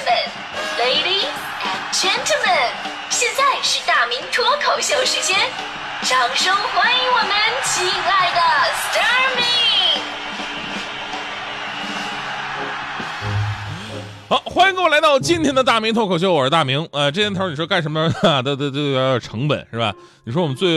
们，Ladies and Gentlemen，现在是大明脱口秀时间，掌声欢迎我们亲爱的 s t a r m y 好，欢迎各位来到今天的大明脱口秀，我是大明。呃，这年头你说干什么 啊，都都都有点成本是吧？你说我们最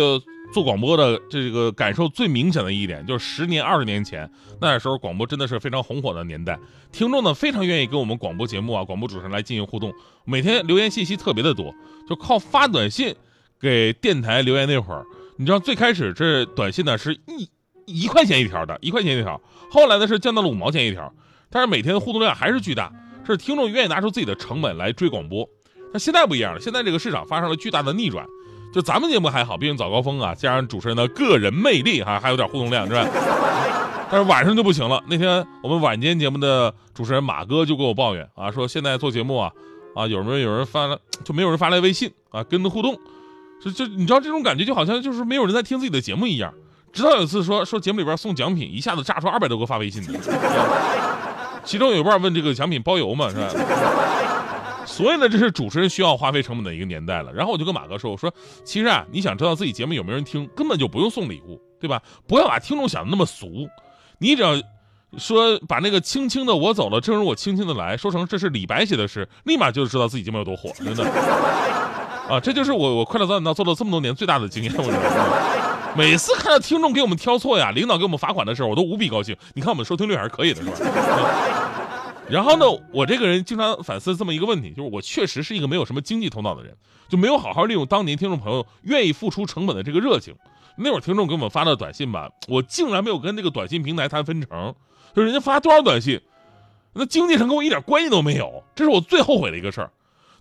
做广播的这个感受最明显的一点，就是十年、二十年前那时候广播真的是非常红火的年代，听众呢非常愿意跟我们广播节目啊、广播主持人来进行互动，每天留言信息特别的多，就靠发短信给电台留言那会儿，你知道最开始这短信呢是一一块钱一条的，一块钱一条，后来呢是降到了五毛钱一条，但是每天的互动量还是巨大，是听众愿意拿出自己的成本来追广播。那现在不一样了，现在这个市场发生了巨大的逆转。就咱们节目还好，毕竟早高峰啊，加上主持人的个人魅力哈，还有点互动量是吧？但是晚上就不行了。那天我们晚间节目的主持人马哥就跟我抱怨啊，说现在做节目啊，啊有没有有人发了就没有人发来微信啊，跟他互动，就就你知道这种感觉就好像就是没有人在听自己的节目一样。直到有一次说说节目里边送奖品，一下子炸出二百多个发微信的，其中有一半问这个奖品包邮吗？是吧？所以呢，这是主持人需要花费成本的一个年代了。然后我就跟马哥说：“我说，其实啊，你想知道自己节目有没有人听，根本就不用送礼物，对吧？不要把听众想的那么俗，你只要说把那个轻轻的我走了，正如我轻轻的来说成这是李白写的诗，立马就知道自己节目有多火，真的。啊，这就是我我快乐早点到做了这么多年最大的经验。我觉得，每次看到听众给我们挑错呀，领导给我们罚款的时候，我都无比高兴。你看我们收听率还是可以的，是吧？然后呢，我这个人经常反思这么一个问题，就是我确实是一个没有什么经济头脑的人，就没有好好利用当年听众朋友愿意付出成本的这个热情。那会儿听众给我们发的短信吧，我竟然没有跟那个短信平台谈分成，就人家发多少短信，那经济上跟我一点关系都没有，这是我最后悔的一个事儿。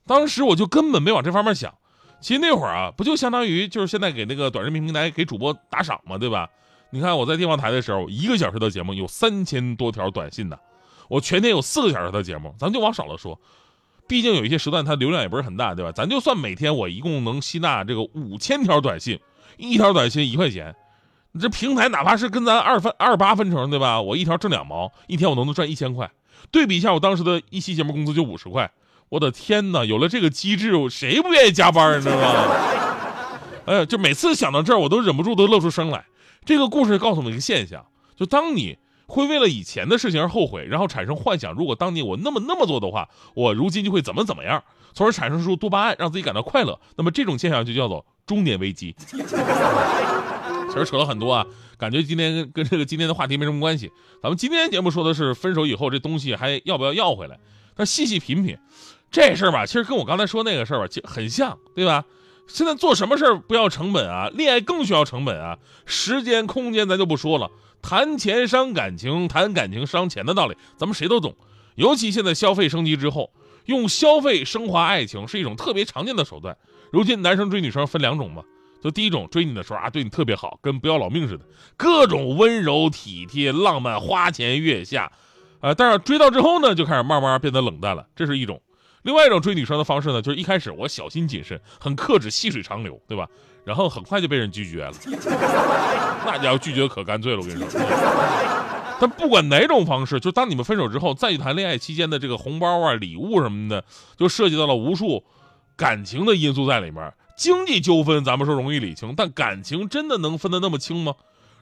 当时我就根本没往这方面想。其实那会儿啊，不就相当于就是现在给那个短视频平台给主播打赏嘛，对吧？你看我在地方台的时候，一个小时的节目有三千多条短信呢。我全天有四个小时的节目，咱就往少了说，毕竟有一些时段它流量也不是很大，对吧？咱就算每天我一共能吸纳这个五千条短信，一条短信一块钱，你这平台哪怕是跟咱二分二八分成，对吧？我一条挣两毛，一天我都能赚一千块。对比一下我当时的一期节目工资就五十块，我的天哪！有了这个机制，谁不愿意加班，你知道吗？哎，就每次想到这儿，我都忍不住都乐出声来。这个故事告诉我们一个现象，就当你。会为了以前的事情而后悔，然后产生幻想，如果当年我那么那么做的话，我如今就会怎么怎么样，从而产生出多巴胺，让自己感到快乐。那么这种现象就叫做中年危机。其实扯了很多啊，感觉今天跟跟这个今天的话题没什么关系。咱们今天节目说的是分手以后这东西还要不要要回来？那细细品品，这事儿吧，其实跟我刚才说那个事儿吧，很像，对吧？现在做什么事儿不要成本啊？恋爱更需要成本啊！时间、空间咱就不说了。谈钱伤感情，谈感情伤钱的道理，咱们谁都懂。尤其现在消费升级之后，用消费升华爱情是一种特别常见的手段。如今男生追女生分两种嘛，就第一种追你的时候啊，对你特别好，跟不要老命似的，各种温柔体贴、浪漫、花前月下，啊，但是追到之后呢，就开始慢慢变得冷淡了，这是一种。另外一种追女生的方式呢，就是一开始我小心谨慎，很克制，细水长流，对吧？然后很快就被人拒绝了，那家伙拒绝可干脆了，我跟你说。但不管哪种方式，就当你们分手之后，再去谈恋爱期间的这个红包啊、礼物什么的，就涉及到了无数感情的因素在里面。经济纠纷咱们说容易理清，但感情真的能分得那么清吗？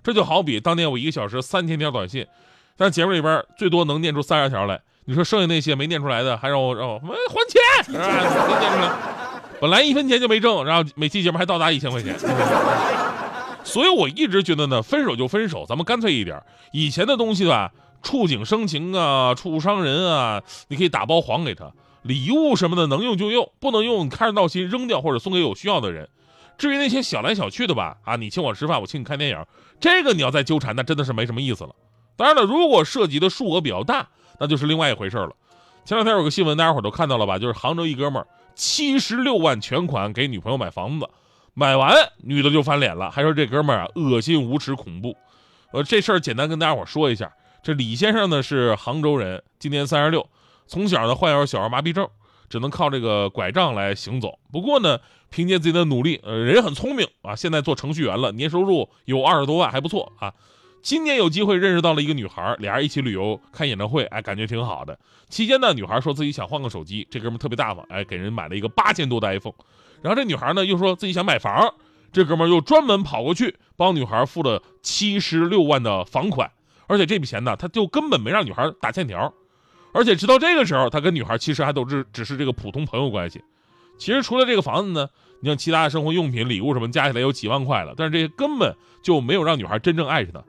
这就好比当年我一个小时三千条短信，但节目里边最多能念出三十条来。你说剩下那些没念出来的，还让我让我还钱，是吧？没念出来，本来一分钱就没挣，然后每期节目还到达一千块钱。所以我一直觉得呢，分手就分手，咱们干脆一点。以前的东西吧，触景生情啊，触伤人啊，你可以打包还给他。礼物什么的能用就用，不能用看着闹心扔掉或者送给有需要的人。至于那些小来小去的吧，啊，你请我吃饭，我请你看电影，这个你要再纠缠，那真的是没什么意思了。当然了，如果涉及的数额比较大，那就是另外一回事了。前两天有个新闻，大家伙都看到了吧？就是杭州一哥们儿七十六万全款给女朋友买房子，买完女的就翻脸了，还说这哥们儿啊恶心、无耻、恐怖。呃，这事儿简单跟大家伙说一下。这李先生呢是杭州人，今年三十六，从小呢患有小儿麻痹症，只能靠这个拐杖来行走。不过呢，凭借自己的努力，呃，人很聪明啊，现在做程序员了，年收入有二十多万，还不错啊。今年有机会认识到了一个女孩，俩人一起旅游看演唱会，哎，感觉挺好的。期间呢，女孩说自己想换个手机，这哥们特别大方，哎，给人买了一个八千多的 iPhone。然后这女孩呢又说自己想买房，这哥们又专门跑过去帮女孩付了七十六万的房款，而且这笔钱呢，他就根本没让女孩打欠条。而且直到这个时候，他跟女孩其实还都是只是这个普通朋友关系。其实除了这个房子呢，你像其他的生活用品、礼物什么，加起来有几万块了，但是这些根本就没有让女孩真正爱上他。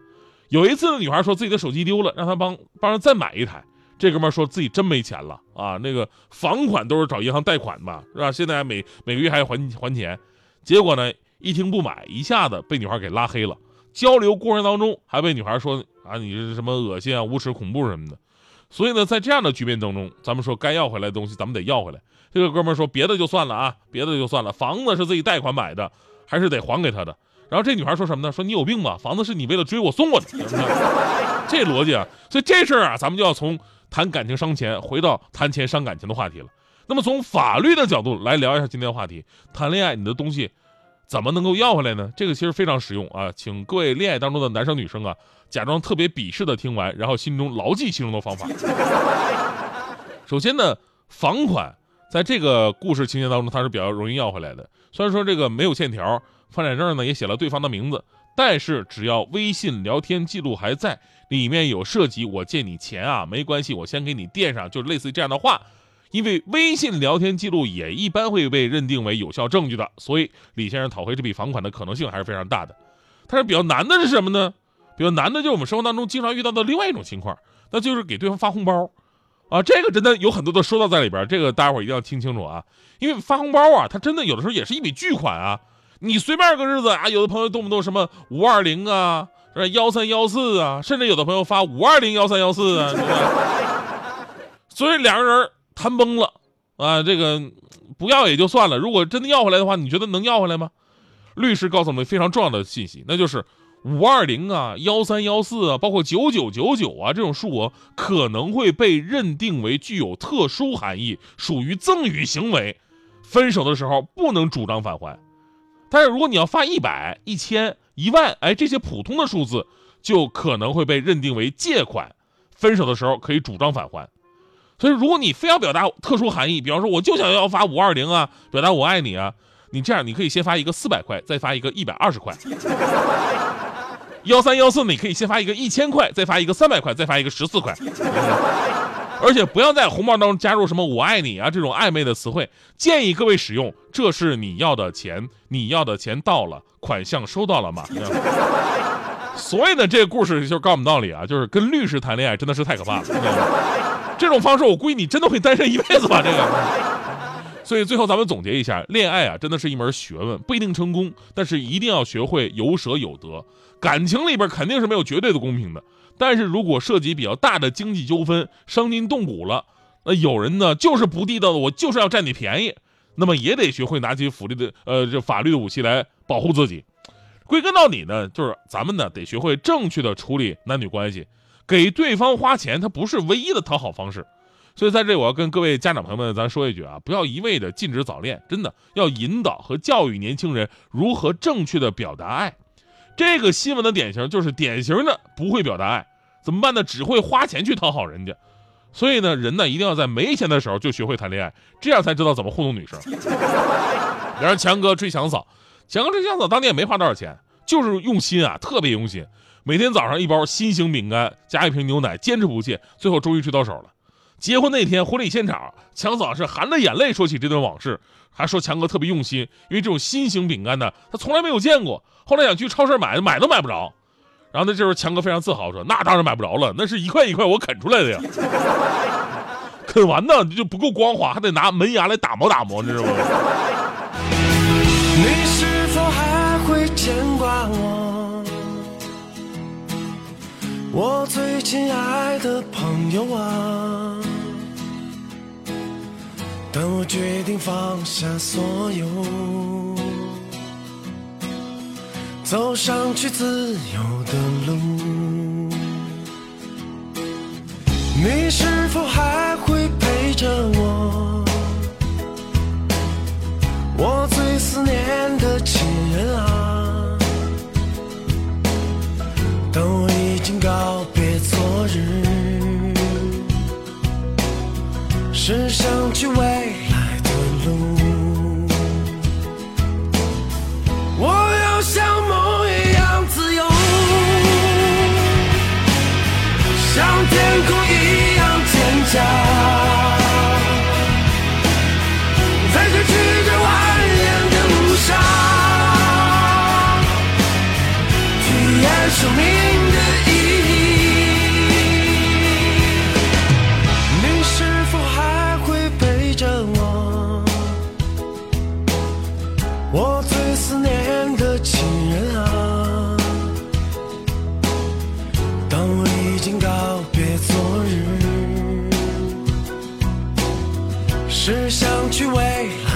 有一次，女孩说自己的手机丢了，让他帮帮着再买一台。这哥们说自己真没钱了啊，那个房款都是找银行贷款吧，是吧？现在每 每个月还要还还钱。结果呢，一听不买，一下子被女孩给拉黑了。交流过程当中还被女孩说啊，你是什么恶心啊、无耻、恐怖什么的。所以呢，在这样的局面当中，咱们说该要回来的东西，咱们得要回来。这个哥们说别的就算了啊，别的就算了，房子是自己贷款买的，还是得还给他的。然后这女孩说什么呢？说你有病吧？房子是你为了追我送我的，这逻辑啊！所以这事儿啊，咱们就要从谈感情伤钱，回到谈钱伤感情的话题了。那么从法律的角度来聊一下今天的话题：谈恋爱，你的东西怎么能够要回来呢？这个其实非常实用啊！请各位恋爱当中的男生女生啊，假装特别鄙视的听完，然后心中牢记其中的方法。首先呢，房款在这个故事情节当中，它是比较容易要回来的。虽然说这个没有欠条。房产证呢也写了对方的名字，但是只要微信聊天记录还在，里面有涉及我借你钱啊，没关系，我先给你垫上，就类似于这样的话。因为微信聊天记录也一般会被认定为有效证据的，所以李先生讨回这笔房款的可能性还是非常大的。但是比较难的是什么呢？比较难的就是我们生活当中经常遇到的另外一种情况，那就是给对方发红包啊，这个真的有很多的说道在里边，这个大家伙一定要听清楚啊，因为发红包啊，它真的有的时候也是一笔巨款啊。你随便个日子啊，有的朋友动不动什么五二零啊，幺三幺四啊，甚至有的朋友发五二零幺三幺四啊，所以两个人谈崩了啊，这个不要也就算了，如果真的要回来的话，你觉得能要回来吗？律师告诉我们非常重要的信息，那就是五二零啊、幺三幺四啊，包括九九九九啊这种数额可能会被认定为具有特殊含义，属于赠与行为，分手的时候不能主张返还。但是如果你要发一百、一千、一万，哎，这些普通的数字就可能会被认定为借款，分手的时候可以主张返还。所以，如果你非要表达特殊含义，比方说我就想要发五二零啊，表达我爱你啊，你这样你可以先发一个四百块，再发一个一百二十块。幺三幺四，你可以先发一个一千块，再发一个三百块，再发一个十四块。而且不要在红包当中加入什么“我爱你”啊这种暧昧的词汇，建议各位使用“这是你要的钱，你要的钱到了，款项收到了吗？”所以呢，这个故事就告诉我们道理啊，就是跟律师谈恋爱真的是太可怕了。这种方式，我估计你真的会单身一辈子吧？这个。所以最后咱们总结一下，恋爱啊，真的是一门学问，不一定成功，但是一定要学会有舍有得。感情里边肯定是没有绝对的公平的。但是如果涉及比较大的经济纠纷，伤筋动骨了，那有人呢就是不地道的，我就是要占你便宜，那么也得学会拿起法律的呃这法律的武器来保护自己。归根到底呢，就是咱们呢得学会正确的处理男女关系，给对方花钱，它不是唯一的讨好方式。所以在这里我要跟各位家长朋友们咱说一句啊，不要一味的禁止早恋，真的要引导和教育年轻人如何正确的表达爱。这个新闻的典型就是典型的不会表达爱，怎么办呢？只会花钱去讨好人家。所以呢，人呢一定要在没钱的时候就学会谈恋爱，这样才知道怎么糊弄女生。然后强哥追强嫂，强哥追强嫂当年也没花多少钱，就是用心啊，特别用心。每天早上一包心形饼干加一瓶牛奶，坚持不懈，最后终于追到手了。结婚那天婚礼现场，强嫂是含着眼泪说起这段往事，还说强哥特别用心，因为这种新型饼干呢，他从来没有见过。后来想去超市买，买都买不着。然后呢这时候强哥非常自豪说：“那当然买不着了，那是一块一块我啃出来的呀，啃完呢就不够光滑，还得拿门牙来打磨打磨，你知道吗？”你是否还会牵挂我？我最亲爱的朋友啊！当我决定放下所有，走上去自由的路，你是否还会陪着我？我最思念的亲人啊，当我已经告别昨日，是想去为。下在这曲折蜿蜒的路上体验生命。只想去未来